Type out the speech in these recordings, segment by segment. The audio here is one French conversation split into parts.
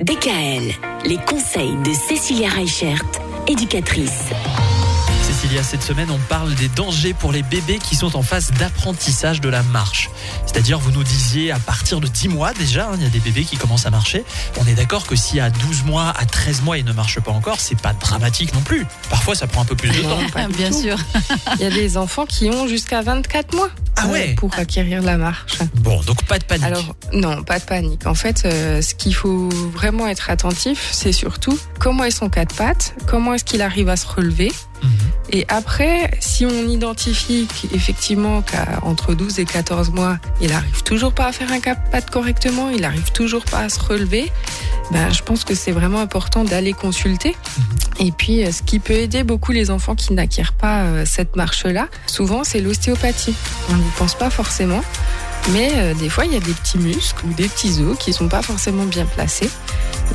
DKL, les conseils de Cécilia Reichert, éducatrice. Cécilia, cette semaine, on parle des dangers pour les bébés qui sont en phase d'apprentissage de la marche. C'est-à-dire, vous nous disiez, à partir de 10 mois déjà, hein, il y a des bébés qui commencent à marcher. On est d'accord que si à 12 mois, à 13 mois, ils ne marchent pas encore, c'est pas dramatique non plus. Parfois, ça prend un peu plus de temps. Non, du Bien tout. sûr. Il y a des enfants qui ont jusqu'à 24 mois Ah euh, ouais pour acquérir la marche. Bon, donc pas de panique. Alors, non, pas de panique. En fait, euh, ce qu'il faut vraiment être attentif, c'est surtout comment est son quatre pattes, comment est-ce qu'il arrive à se relever. Mhm. Et après, si on identifie qu'effectivement qu'à entre 12 et 14 mois, il arrive toujours pas à faire un pattes correctement, il arrive toujours pas à se relever, ben, je pense que c'est vraiment important d'aller consulter. Et puis, euh, ce qui peut aider beaucoup les enfants qui n'acquièrent pas euh, cette marche-là, souvent, c'est l'ostéopathie. On n'y pense pas forcément. Mais euh, des fois, il y a des petits muscles ou des petits os qui sont pas forcément bien placés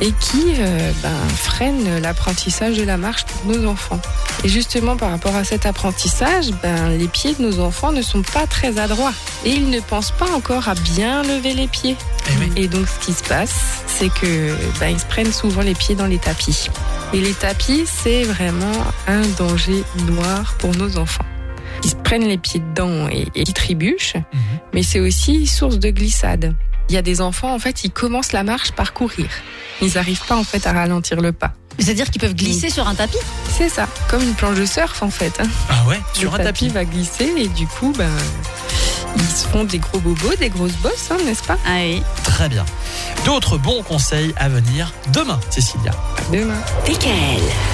et qui euh, ben, freinent l'apprentissage de la marche pour nos enfants. Et justement, par rapport à cet apprentissage, ben, les pieds de nos enfants ne sont pas très adroits et ils ne pensent pas encore à bien lever les pieds. Eh oui. Et donc, ce qui se passe, c'est que ben, ils se prennent souvent les pieds dans les tapis. Et les tapis, c'est vraiment un danger noir pour nos enfants. Prennent les pieds dedans et, et ils trébuchent, Mhm. mais c'est aussi source de glissade. Il y a des enfants, en fait, ils commencent la marche par courir. Ils n'arrivent pas, en fait, à ralentir le pas. C'est-à-dire qu'ils peuvent glisser sur un tapis C'est ça, comme une planche de surf, en fait. hein. Ah ouais, sur le un tapis. va glisser et du coup, ben, ils se font des gros bobos, des grosses bosses, hein, n'est-ce pas? Ah oui. Très bien. D'autres bons conseils à venir demain, Cécilia. Demain. DKL,